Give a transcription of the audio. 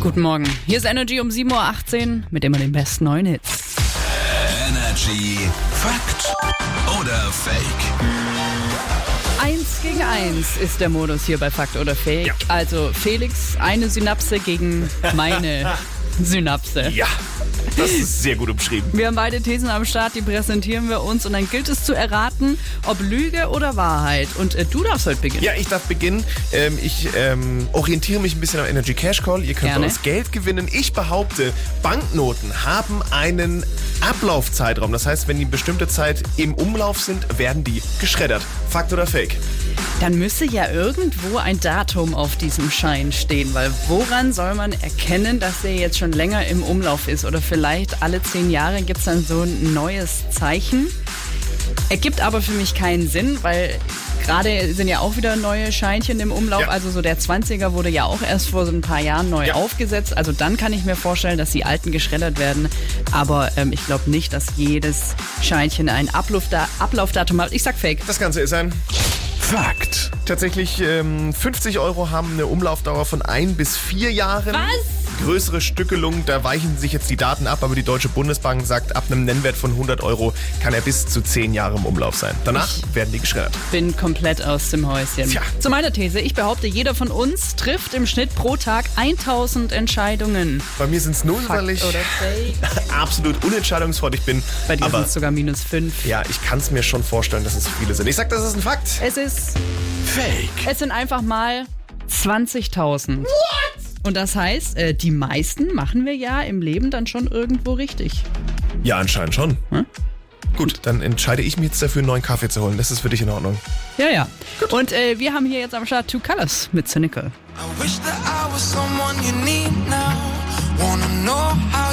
Guten Morgen. Hier ist Energy um 7.18 Uhr mit immer den besten neuen Hits. Energy Fakt oder Fake? Eins gegen eins ist der Modus hier bei Fakt oder Fake. Ja. Also Felix, eine Synapse gegen meine Synapse. Ja, das ist sehr gut umschrieben. Wir haben beide Thesen am Start, die präsentieren wir uns und dann gilt es zu erraten, ob Lüge oder Wahrheit. Und äh, du darfst heute beginnen. Ja, ich darf beginnen. Ähm, ich ähm, orientiere mich ein bisschen am Energy Cash Call. Ihr könnt Gerne. uns Geld gewinnen. Ich behaupte, Banknoten haben einen Ablaufzeitraum. Das heißt, wenn die bestimmte Zeit im Umlauf sind, werden die geschreddert. Fakt oder Fake? Dann müsse ja irgendwo ein Datum auf diesem Schein stehen, weil woran soll man erkennen, dass der jetzt schon länger im Umlauf ist? Oder vielleicht alle zehn Jahre gibt es dann so ein neues Zeichen. Ergibt aber für mich keinen Sinn, weil gerade sind ja auch wieder neue Scheinchen im Umlauf. Ja. Also so der 20er wurde ja auch erst vor so ein paar Jahren neu Ja. aufgesetzt. Also dann kann ich mir vorstellen, dass die alten geschreddert werden. Aber ähm, ich glaube nicht, dass jedes Scheinchen ein Ablaufda Ablaufdatum hat. Ich sag Fake. Das Ganze ist ein Fakt. Tatsächlich, ähm, 50 Euro haben eine Umlaufdauer von ein bis vier Jahren. Was? Größere Stückelung, da weichen sich jetzt die Daten ab, aber die Deutsche Bundesbank sagt, ab einem Nennwert von 100 Euro kann er bis zu 10 Jahre im Umlauf sein. Danach werden die geschreddert. bin komplett aus dem Häuschen. Tja. Zu meiner These, ich behaupte, jeder von uns trifft im Schnitt pro Tag 1000 Entscheidungen. Bei mir sind es nur, Fakt weil ich absolut unentscheidungsfreudig bin. Bei dir sind es sogar minus 5. ja, ich kann es mir schon vorstellen, dass es viele sind. Ich sag, das ist ein Fakt. Es ist, Fake. es sind einfach mal 20.000. Und das heißt, äh, die meisten machen wir ja im Leben dann schon irgendwo richtig. Ja, anscheinend schon. Hm? Gut, dann entscheide ich mich jetzt dafür, einen neuen Kaffee zu holen. Das ist für dich in Ordnung. Ja, ja. Und äh, wir haben hier jetzt am Start Two Colors mit Cynical. I wish that I was someone you need now. Wanna know how